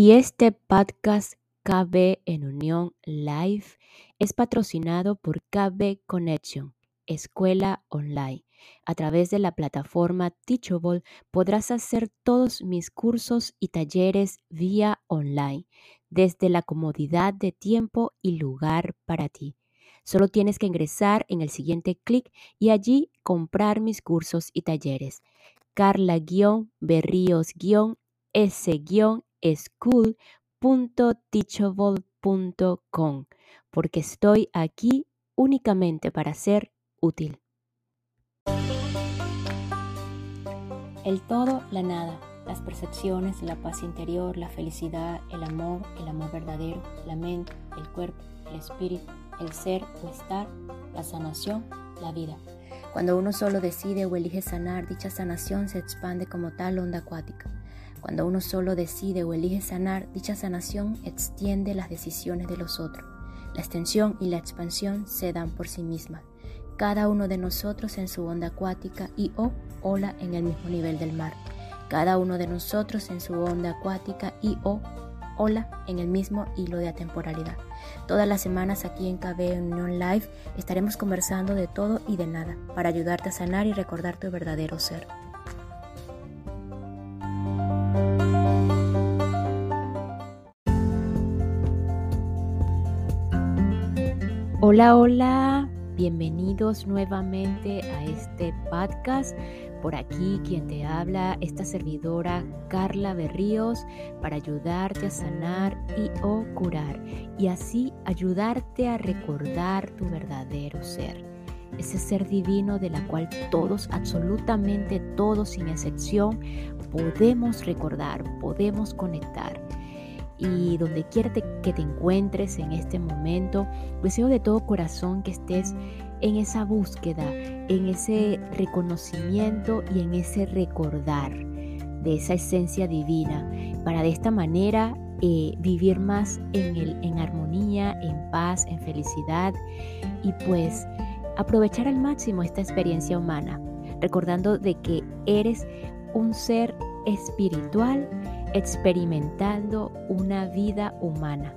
Y este podcast KB en Unión Live es patrocinado por KB Connection, escuela online. A través de la plataforma Teachable podrás hacer todos mis cursos y talleres vía online, desde la comodidad de tiempo y lugar para ti. Solo tienes que ingresar en el siguiente clic y allí comprar mis cursos y talleres. Carla-berríos-s-school.teachable.com porque estoy aquí únicamente para ser útil. El todo, la nada, las percepciones, la paz interior, la felicidad, el amor, el amor verdadero, la mente, el cuerpo, el espíritu, el ser o estar, la sanación, la vida. Cuando uno solo decide o elige sanar, dicha sanación se expande como tal onda acuática. Cuando uno solo decide o elige sanar, dicha sanación extiende las decisiones de los otros. La extensión y la expansión se dan por sí mismas, cada uno de nosotros en su onda acuática y o ola en el mismo nivel del mar. Cada uno de nosotros en su onda acuática y o ola en el mismo hilo de atemporalidad. Todas las semanas aquí en KB Union Live estaremos conversando de todo y de nada para ayudarte a sanar y recordar tu verdadero ser. Hola, hola, bienvenidos nuevamente a este podcast. Por aquí quien te habla, esta servidora Carla Berríos, para ayudarte a sanar y o curar y así ayudarte a recordar tu verdadero ser. Ese ser divino de la cual todos, absolutamente todos sin excepción, podemos recordar, podemos conectar y donde quiera que te encuentres en este momento, deseo de todo corazón que estés en esa búsqueda, en ese reconocimiento y en ese recordar de esa esencia divina, para de esta manera eh, vivir más en, el, en armonía, en paz, en felicidad y pues aprovechar al máximo esta experiencia humana, recordando de que eres un ser espiritual experimentando una vida humana.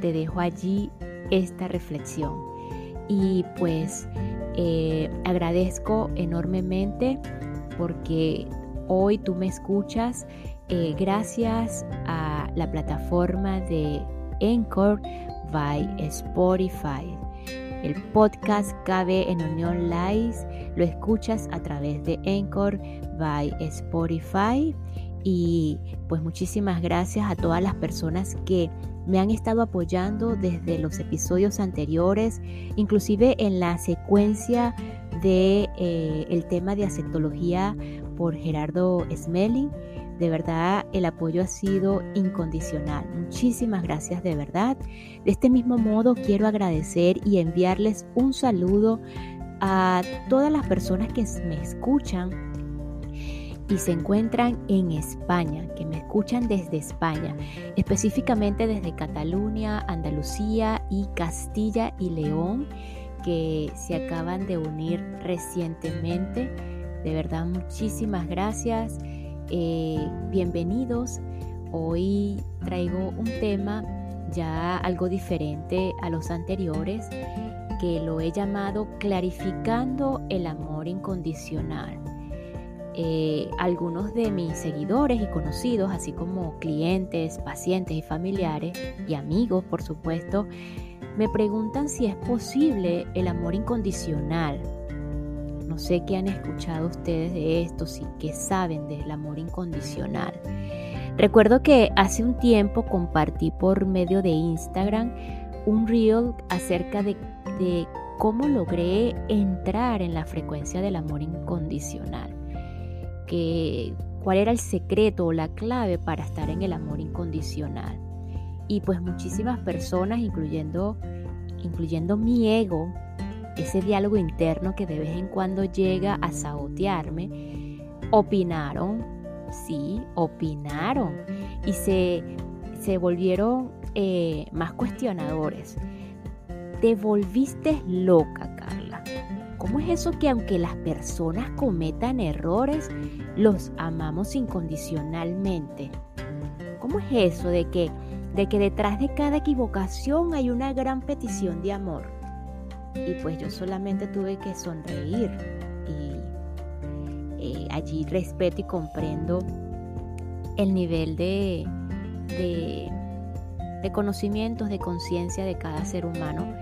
Te dejo allí esta reflexión y pues eh, agradezco enormemente porque hoy tú me escuchas eh, gracias a la plataforma de Anchor by Spotify. El podcast cabe en Unión Live, lo escuchas a través de Anchor by Spotify y pues muchísimas gracias a todas las personas que me han estado apoyando desde los episodios anteriores, inclusive en la secuencia de eh, el tema de aceptología por Gerardo Smelling. De verdad, el apoyo ha sido incondicional. Muchísimas gracias de verdad. De este mismo modo, quiero agradecer y enviarles un saludo a todas las personas que me escuchan y se encuentran en España, que me escuchan desde España, específicamente desde Cataluña, Andalucía y Castilla y León, que se acaban de unir recientemente. De verdad, muchísimas gracias. Eh, bienvenidos. Hoy traigo un tema ya algo diferente a los anteriores, que lo he llamado clarificando el amor incondicional. Eh, algunos de mis seguidores y conocidos, así como clientes, pacientes y familiares y amigos, por supuesto, me preguntan si es posible el amor incondicional. No sé qué han escuchado ustedes de esto, si qué saben del amor incondicional. Recuerdo que hace un tiempo compartí por medio de Instagram un reel acerca de, de cómo logré entrar en la frecuencia del amor incondicional que cuál era el secreto o la clave para estar en el amor incondicional. Y pues muchísimas personas, incluyendo, incluyendo mi ego, ese diálogo interno que de vez en cuando llega a sabotearme, opinaron, sí, opinaron y se, se volvieron eh, más cuestionadores. Te volviste loca. ¿Cómo es eso que aunque las personas cometan errores, los amamos incondicionalmente? ¿Cómo ¿cómo es eso de que, de que detrás de cada equivocación hay una gran petición de amor? Y pues yo solamente tuve que sonreír y eh, allí respeto y comprendo el nivel de, de, de conocimientos, de conciencia de cada ser humano.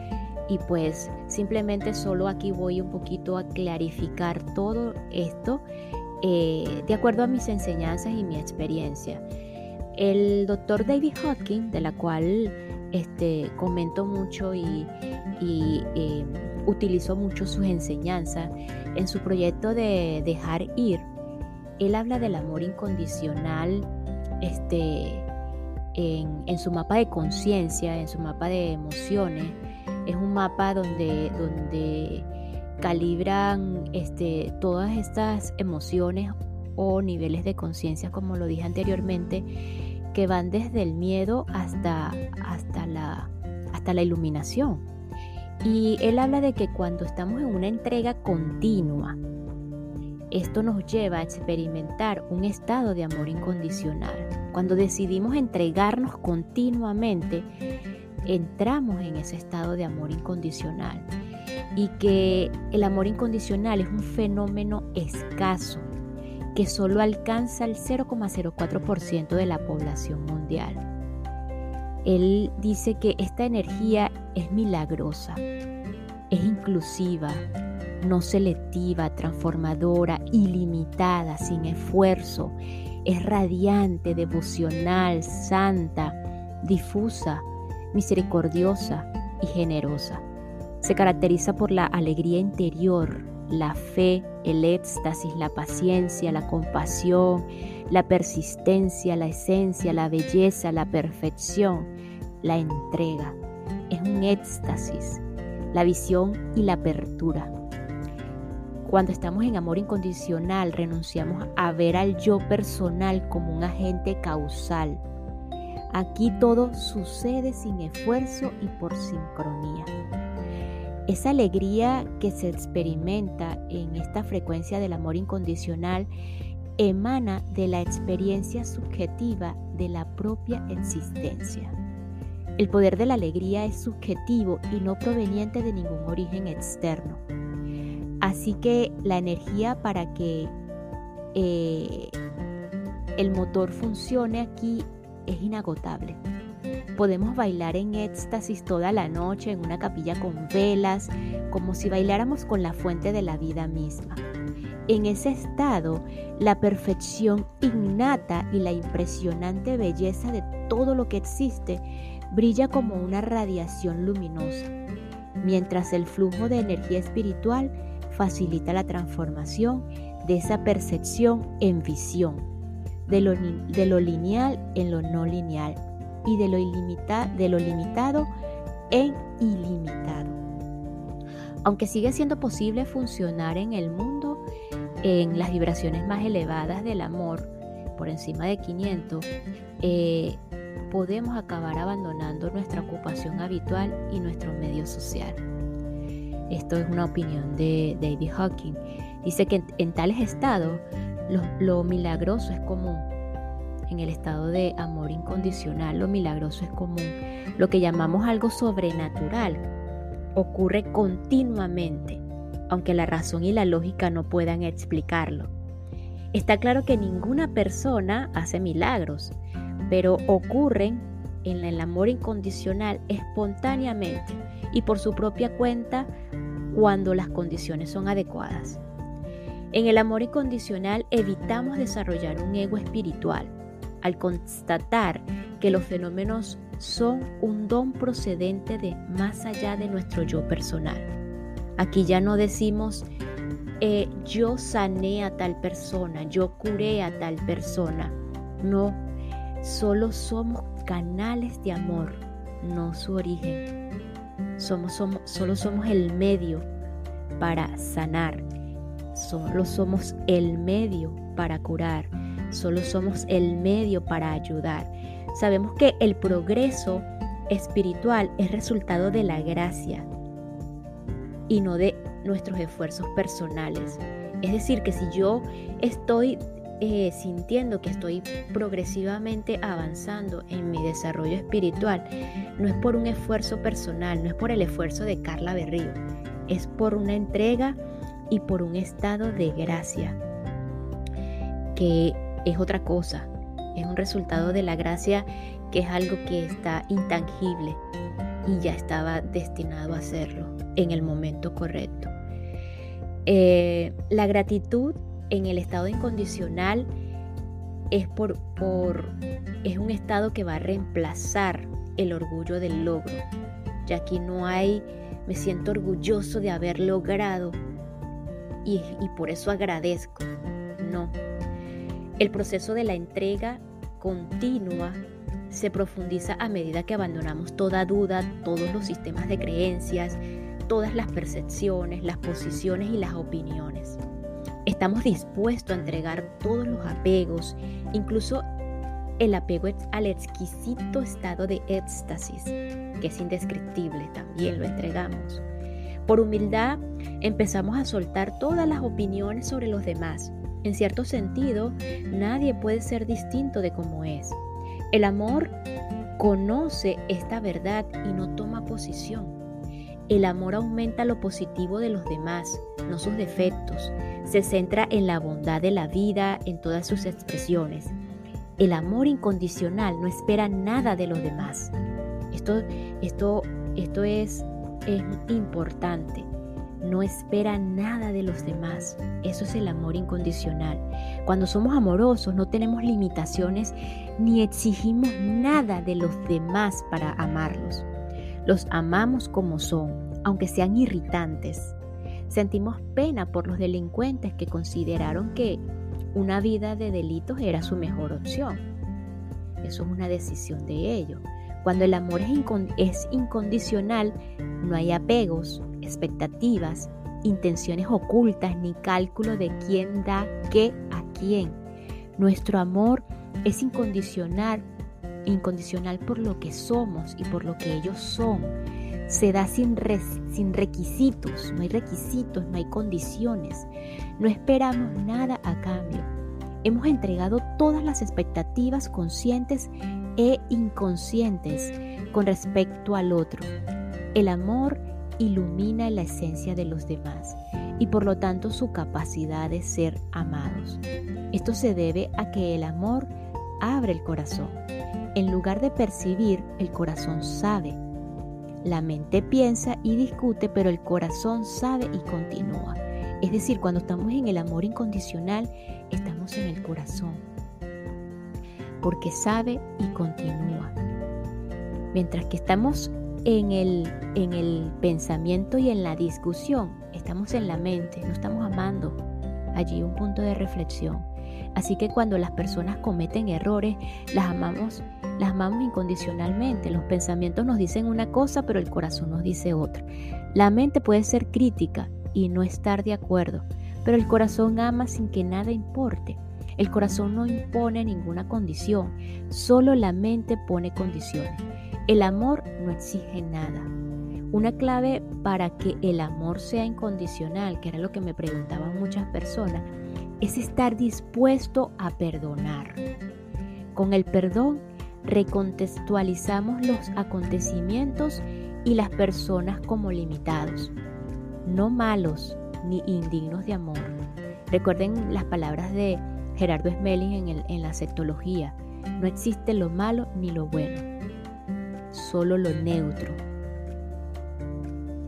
Y pues simplemente solo aquí voy un poquito a clarificar todo esto eh, de acuerdo a mis enseñanzas y mi experiencia. El doctor David Hodgkin, de la cual este, comento mucho y, eh, utilizo mucho sus enseñanzas, en su proyecto de dejar ir, él habla del amor incondicional este, en su mapa de conciencia, en su mapa de emociones. Es un mapa donde, donde calibran este, todas estas emociones o niveles de conciencia, como lo dije anteriormente, que van desde el miedo hasta, hasta, la, hasta la iluminación. Y él habla de que cuando estamos en una entrega continua, esto nos lleva a experimentar un estado de amor incondicional. Cuando decidimos entregarnos continuamente, entramos en ese estado de amor incondicional y que el amor incondicional es un fenómeno escaso que solo alcanza el 0,04% de la población mundial. Él dice que esta energía es milagrosa, es inclusiva, no selectiva, transformadora, ilimitada, sin esfuerzo, es radiante, devocional, santa, difusa, misericordiosa y generosa. Se caracteriza por la alegría interior, la fe, el éxtasis, la paciencia, la compasión, la persistencia, la esencia, la belleza, la perfección, la entrega. Es un éxtasis, la visión y la apertura. Cuando estamos en amor incondicional, renunciamos a ver al yo personal como un agente causal. Aquí todo sucede sin esfuerzo y por sincronía. Esa alegría que se experimenta en esta frecuencia del amor incondicional emana de la experiencia subjetiva de la propia existencia. El poder de la alegría es subjetivo y no proveniente de ningún origen externo. Así que la energía para que eh, el motor funcione aquí es inagotable. Podemos bailar en éxtasis toda la noche en una capilla con velas, como si bailáramos con la fuente de la vida misma. En ese estado, la perfección innata y la impresionante belleza de todo lo que existe brilla como una radiación luminosa, mientras el flujo de energía espiritual facilita la transformación de esa percepción en visión, de lo, de lo lineal en lo no lineal y de lo, de lo limitado en ilimitado. Aunque sigue siendo posible funcionar en el mundo en las vibraciones más elevadas del amor, por encima de 500, eh, podemos acabar abandonando nuestra ocupación habitual y nuestro medio social. Esto es una opinión de David Hawking. Dice que en, tales estados lo milagroso es común, en el estado de amor incondicional, lo milagroso es común. Lo que llamamos algo sobrenatural ocurre continuamente, aunque la razón y la lógica no puedan explicarlo. Está claro que ninguna persona hace milagros, pero ocurren en el amor incondicional espontáneamente y por su propia cuenta cuando las condiciones son adecuadas. En el amor incondicional evitamos desarrollar un ego espiritual al constatar que los fenómenos son un don procedente de más allá de nuestro yo personal. Aquí ya no decimos eh, yo sané a tal persona, yo curé a tal persona. No, solo somos canales de amor, no su origen. Solo somos el medio para sanar. Solo somos el medio para curar solo somos el medio para ayudar. Sabemos que el progreso espiritual es resultado de la gracia y no de nuestros esfuerzos personales. Es decir, que si yo estoy eh, sintiendo que estoy progresivamente avanzando en mi desarrollo espiritual, no es por un esfuerzo personal, no es por el esfuerzo de Carla Berrío, es por una entrega y por un estado de gracia, que es otra cosa, es un resultado de la gracia que es algo que está intangible y ya estaba destinado a hacerlo en el momento correcto. Eh, la gratitud en el estado incondicional es, por, por, es un estado que va a reemplazar el orgullo del logro. Ya aquí no hay, me siento orgulloso de haber logrado y, por eso agradezco. No. El proceso de la entrega continua se profundiza a medida que abandonamos toda duda, todos los sistemas de creencias, todas las percepciones, las posiciones y las opiniones. Estamos dispuestos a entregar todos los apegos, incluso el apego al exquisito estado de éxtasis, que es indescriptible, también lo entregamos. Por humildad empezamos a soltar todas las opiniones sobre los demás. En cierto sentido, nadie puede ser distinto de cómo es. El amor conoce esta verdad y no toma posición. El amor aumenta lo positivo de los demás, no sus defectos. Se centra en la bondad de la vida en todas sus expresiones. El amor incondicional no espera nada de los demás. Esto, esto, esto es, es importante. No espera nada de los demás. Eso es el amor incondicional. Cuando somos amorosos no tenemos limitaciones ni exigimos nada de los demás para amarlos. Los amamos como son, aunque sean irritantes. Sentimos pena por los delincuentes que consideraron que una vida de delitos era su mejor opción. Eso es una decisión de ellos. Cuando el amor es, incondicional, no hay apegos, expectativas, intenciones ocultas ni cálculo de quién da qué a quién. Nuestro amor es incondicional incondicional por lo que somos y por lo que ellos son. Se da sin, sin requisitos, no hay requisitos, no hay condiciones. No esperamos nada a cambio. Hemos entregado todas las expectativas conscientes e inconscientes con respecto al otro. El amor ilumina la esencia de los demás y por lo tanto su capacidad de ser amados. Esto se debe a que el amor abre el corazón en lugar de percibir, el corazón sabe. La mente piensa y discute, pero el corazón sabe y continúa. Es decir, cuando estamos en el amor incondicional, estamos en el corazón. Porque sabe y continúa. Mientras que estamos en el, en el pensamiento y en la discusión, estamos en la mente, no estamos amando. Allí un punto de reflexión. Así que cuando las personas cometen errores, las amamos las amamos incondicionalmente. Los pensamientos nos dicen una cosa, pero el corazón nos dice otra. La mente puede ser crítica y no estar de acuerdo, pero el corazón ama sin que nada importe. El corazón no impone ninguna condición, solo la mente pone condiciones. El amor no exige nada. Una clave para que el amor sea incondicional, que era lo que me preguntaban muchas personas, es estar dispuesto a perdonar. Con el perdón recontextualizamos los acontecimientos y las personas como limitados, no malos ni indignos de amor. Recuerden las palabras de Gerardo Smelling en, en la sectología. No existe lo malo ni lo bueno, solo lo neutro.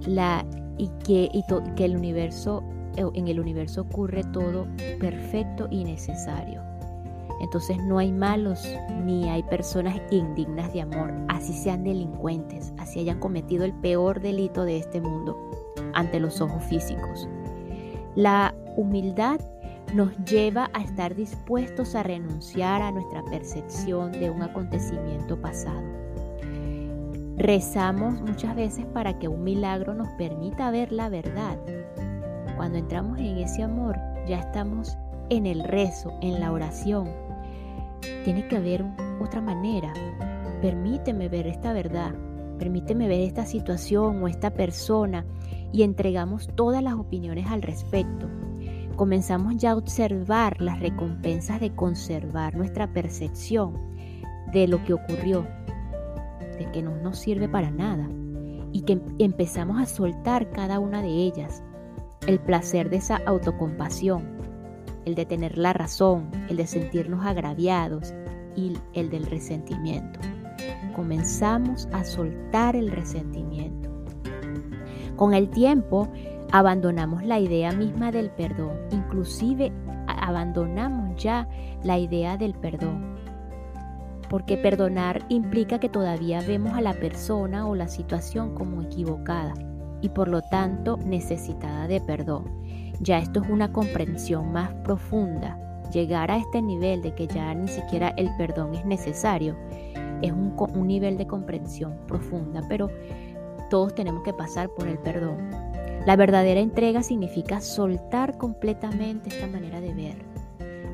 La, y que, y que el universo, en el universo ocurre todo perfecto y necesario. Entonces no hay malos ni hay personas indignas de amor, así sean delincuentes, así hayan cometido el peor delito de este mundo ante los ojos físicos. La humildad nos lleva a estar dispuestos a renunciar a nuestra percepción de un acontecimiento pasado. Rezamos muchas veces para que un milagro nos permita ver la verdad. Cuando entramos en ese amor, ya estamos en el rezo, en la oración, tiene que haber otra manera. Permíteme ver esta verdad, permíteme ver esta situación o esta persona y entregamos todas las opiniones al respecto. Comenzamos ya a observar las recompensas de conservar nuestra percepción de lo que ocurrió, de que no nos sirve para nada, y que empezamos a soltar cada una de ellas. El placer de esa autocompasión, el de tener la razón, el de sentirnos agraviados y el del resentimiento. Comenzamos a soltar el resentimiento. Con el tiempo, abandonamos la idea misma del perdón, inclusive abandonamos ya la idea del perdón. Porque perdonar implica que todavía vemos a la persona o la situación como equivocada y por lo tanto necesitada de perdón. Ya esto es una comprensión más profunda. Llegar a este nivel de que ya ni siquiera el perdón es necesario es un, un nivel de comprensión profunda, pero todos tenemos que pasar por el perdón. La verdadera entrega significa soltar completamente esta manera de ver.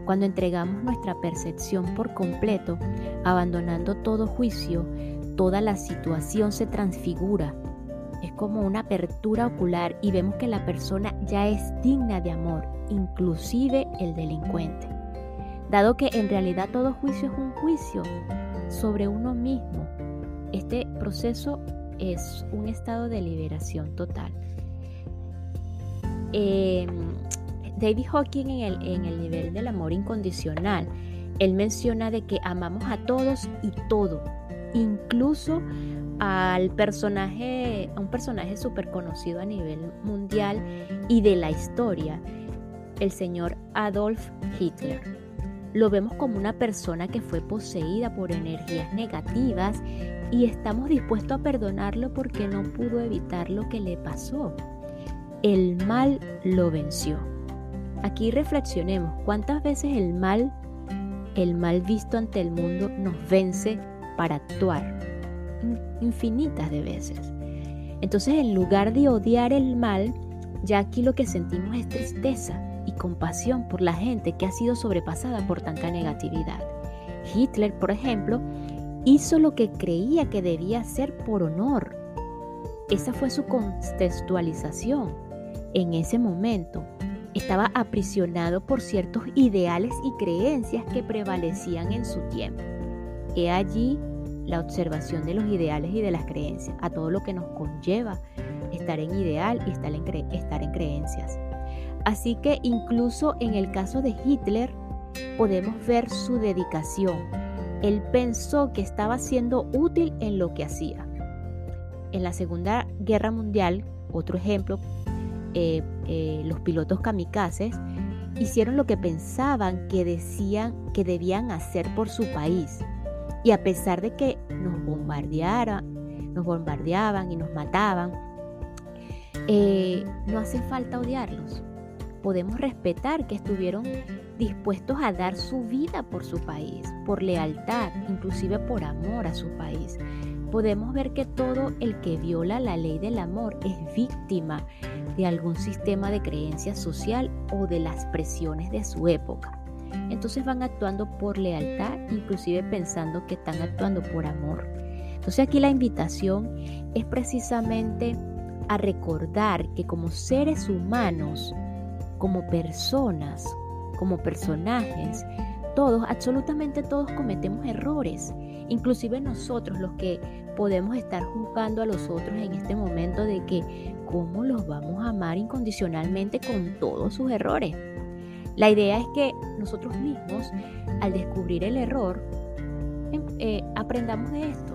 Cuando entregamos nuestra percepción por completo, abandonando todo juicio, toda la situación se transfigura. Es como una apertura ocular y vemos que la persona ya es digna de amor, inclusive el delincuente. Dado que en realidad todo juicio es un juicio sobre uno mismo, este proceso es un estado de liberación total. Em, David Hawking en el, en el nivel del amor incondicional, él menciona de que amamos a todos y todo, incluso al personaje, a un personaje súper conocido a nivel mundial y de la historia, el señor Adolf Hitler. Lo vemos como una persona que fue poseída por energías negativas y estamos dispuestos a perdonarlo porque no pudo evitar lo que le pasó el mal lo venció. Aquí reflexionemos cuántas veces el mal, el mal visto ante el mundo nos vence para actuar. Infinitas de veces. Entonces en lugar de odiar el mal, ya aquí lo que sentimos es tristeza y compasión por la gente que ha sido sobrepasada por tanta negatividad. Hitler, por ejemplo, hizo lo que creía que debía hacer por honor. Esa fue su contextualización en ese momento estaba aprisionado por ciertos ideales y creencias que prevalecían en su tiempo. He allí la observación de los ideales y de las creencias, a todo lo que nos conlleva estar en ideal y estar en, estar en creencias. Así que incluso en el caso de Hitler podemos ver su dedicación. Él pensó que estaba siendo útil en lo que hacía. En la Segunda Guerra Mundial, otro ejemplo eh, eh, los pilotos kamikazes hicieron lo que pensaban que decían que debían hacer por su país. Y a pesar de que nos bombardearan, nos bombardeaban y nos mataban, eh, no hace falta odiarlos. Podemos respetar que estuvieron dispuestos a dar su vida por su país, por lealtad, inclusive por amor a su país. Podemos ver que todo el que viola la ley del amor es víctima de algún sistema de creencia social o de las presiones de su época. Entonces van actuando por lealtad, inclusive pensando que están actuando por amor. Entonces aquí la invitación es precisamente a recordar que como seres humanos, como personas, como personajes, todos, absolutamente todos cometemos errores. Inclusive nosotros los que podemos estar juzgando a los otros en este momento de que cómo los vamos a amar incondicionalmente con todos sus errores. La idea es que nosotros mismos, al descubrir el error, em, eh, aprendamos de esto.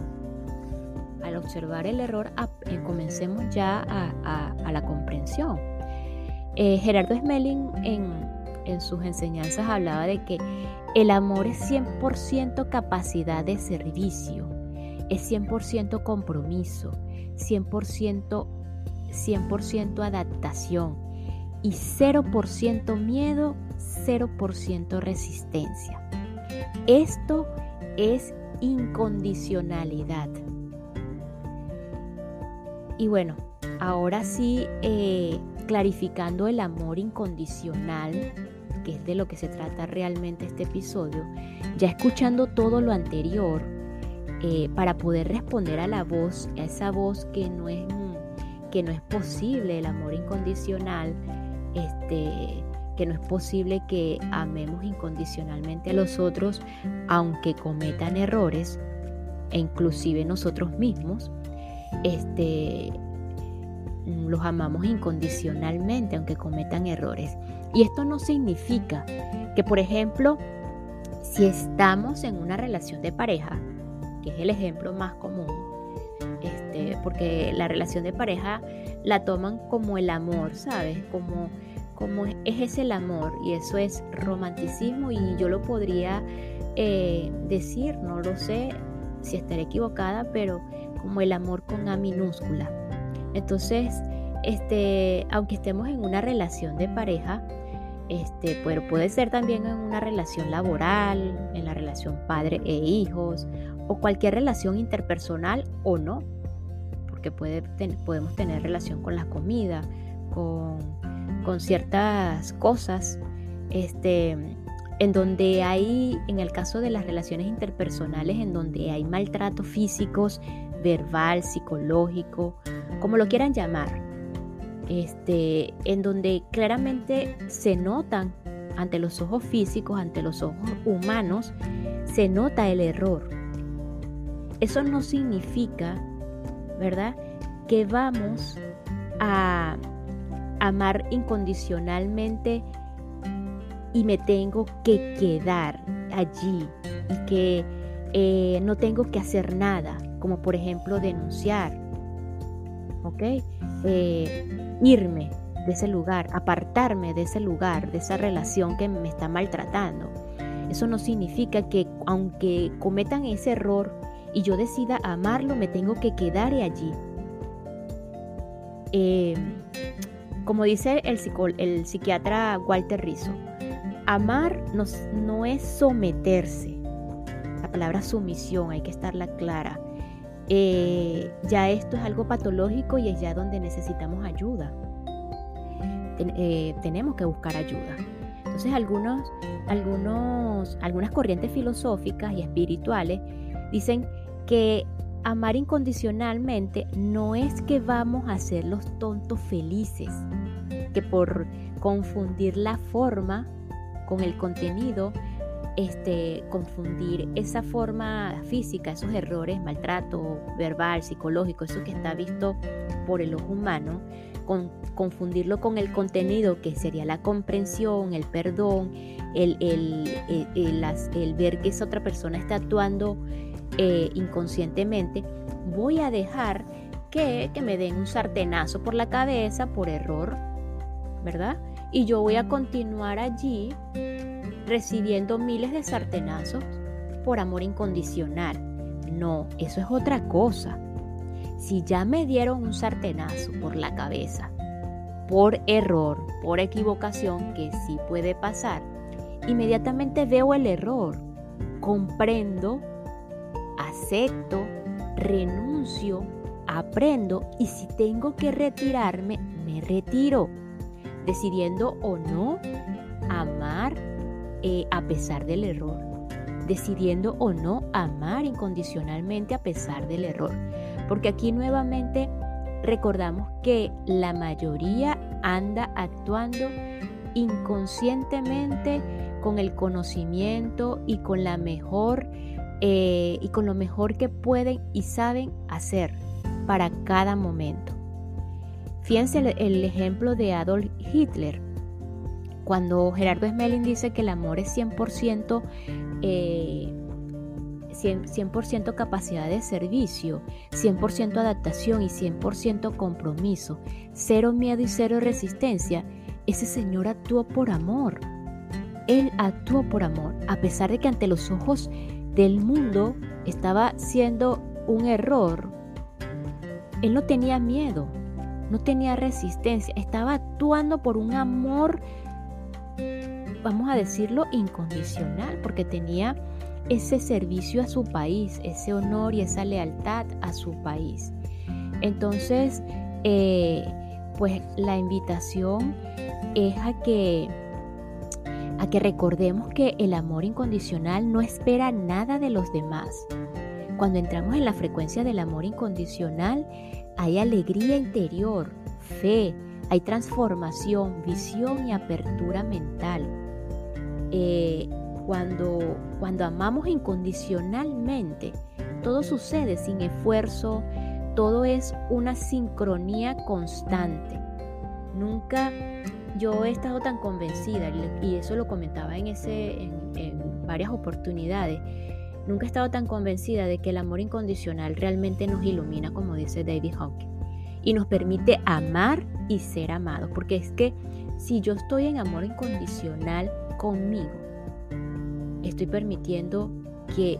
Al observar el error, eh, comencemos ya a, la comprensión. Eh, Gerardo Smelling en, en sus enseñanzas hablaba de que el amor es 100% capacidad de servicio, es 100% compromiso, 100% 100% adaptación y 0% miedo, 0% resistencia. Esto es incondicionalidad. Y bueno, ahora sí, eh, clarificando el amor incondicional, que es de lo que se trata realmente este episodio, ya escuchando todo lo anterior, eh, para poder responder a la voz, a esa voz que no es que no es posible el amor incondicional, este, que no es posible que amemos incondicionalmente a los otros aunque cometan errores, e inclusive nosotros mismos, este, los amamos incondicionalmente aunque cometan errores. Y esto no significa que, por ejemplo, si estamos en una relación de pareja, que es el ejemplo más común, este, porque la relación de pareja la toman como el amor, ¿sabes? Como, como es el amor y eso es romanticismo y yo lo podría eh, decir, no lo sé si estaré equivocada, pero como el amor con A minúscula. Entonces, este, aunque estemos en una relación de pareja, este, pero puede ser también en una relación laboral, en la relación padre e hijos, o cualquier relación interpersonal o no, porque podemos tener relación con la comida, con, con ciertas cosas, este, en donde hay, en el caso de las relaciones interpersonales, en donde hay maltratos físicos, verbal, psicológico, como lo quieran llamar, este, en donde claramente se notan ante los ojos físicos, ante los ojos humanos, se nota el error. Eso no significa, ¿verdad?, que vamos a amar incondicionalmente y me tengo que quedar allí y que eh, no tengo que hacer nada, como por ejemplo denunciar, ¿ok? Eh, irme de ese lugar, apartarme de ese lugar, de esa relación que me está maltratando. Eso no significa que aunque cometan ese error y yo decida amarlo, me tengo que quedar allí. Eh, como dice el, el, psiquiatra Walter Rizzo, amar no es someterse. La palabra sumisión hay que estarla clara. Eh, ya esto es algo patológico y es ya donde necesitamos ayuda. Eh, tenemos que buscar ayuda. Entonces algunos, algunos, algunas corrientes filosóficas y espirituales dicen que amar incondicionalmente no es que vamos a hacer los tontos felices, que por confundir la forma con el contenido este, confundir esa forma física, esos errores, maltrato verbal, psicológico, eso que está visto por el ojo humano, con, confundirlo con el contenido que sería la comprensión, el perdón, el, ver que esa otra persona está actuando eh, inconscientemente, voy a dejar que, que me den un sartenazo por la cabeza por error, ¿verdad? Y yo voy a continuar allí recibiendo miles de sartenazos por amor incondicional. No, eso es otra cosa. Si ya me dieron un sartenazo por la cabeza, por error, por equivocación, que sí puede pasar, inmediatamente veo el error, comprendo, acepto, renuncio, aprendo y si tengo que retirarme, me retiro, decidiendo o no amar eh, a pesar del error, decidiendo o no amar incondicionalmente a pesar del error. Porque aquí nuevamente recordamos que la mayoría anda actuando inconscientemente con el conocimiento y con la mejor eh, y con lo mejor que pueden y saben hacer para cada momento. Fíjense el ejemplo de Adolf Hitler cuando Gerardo Smelling dice que el amor es 100%, 100, eh, capacidad de servicio, 100% adaptación y 100% compromiso, cero miedo y cero resistencia, ese señor actuó por amor. Él actuó por amor, a pesar de que ante los ojos del mundo estaba siendo un error. Él no tenía miedo, no tenía resistencia, estaba actuando por un amor vamos a decirlo, incondicional, porque tenía ese servicio a su país, ese honor y esa lealtad a su país. Entonces, eh, pues la invitación es a que, a que recordemos que el amor incondicional no espera nada de los demás. Cuando entramos en la frecuencia del amor incondicional, hay alegría interior, fe, hay transformación, visión y apertura mental. Eh, cuando, cuando amamos incondicionalmente, todo sucede sin esfuerzo, todo es una sincronía constante. Nunca yo he estado tan convencida, y eso lo comentaba en, ese, en, varias oportunidades, nunca he estado tan convencida de que el amor incondicional realmente nos ilumina, como dice David Hawking, y nos permite amar y ser amados, porque es que si yo estoy en amor incondicional conmigo, estoy permitiendo que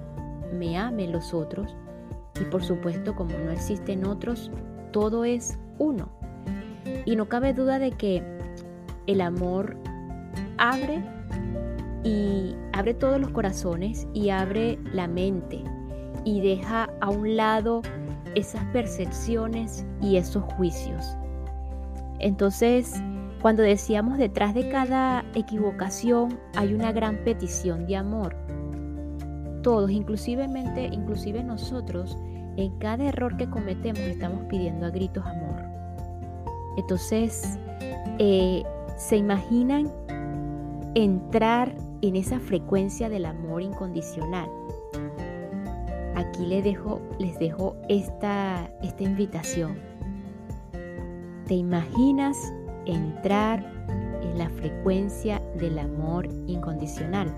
me amen los otros y por supuesto como no existen otros, todo es uno. Y no cabe duda de que el amor abre y abre todos los corazones y abre la mente y deja a un lado esas percepciones y esos juicios. Entonces, cuando decíamos detrás de cada equivocación hay una gran petición de amor. Todos, inclusivemente, inclusive nosotros, en cada error que cometemos estamos pidiendo a gritos amor. Entonces, eh, ¿Se imaginan entrar en esa frecuencia del amor incondicional? Aquí les dejo, esta invitación. ¿Te imaginas entrar en la frecuencia del amor incondicional?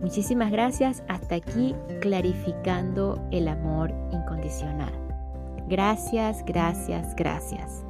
Muchísimas gracias. Hasta aquí clarificando el amor incondicional. Gracias, gracias, gracias.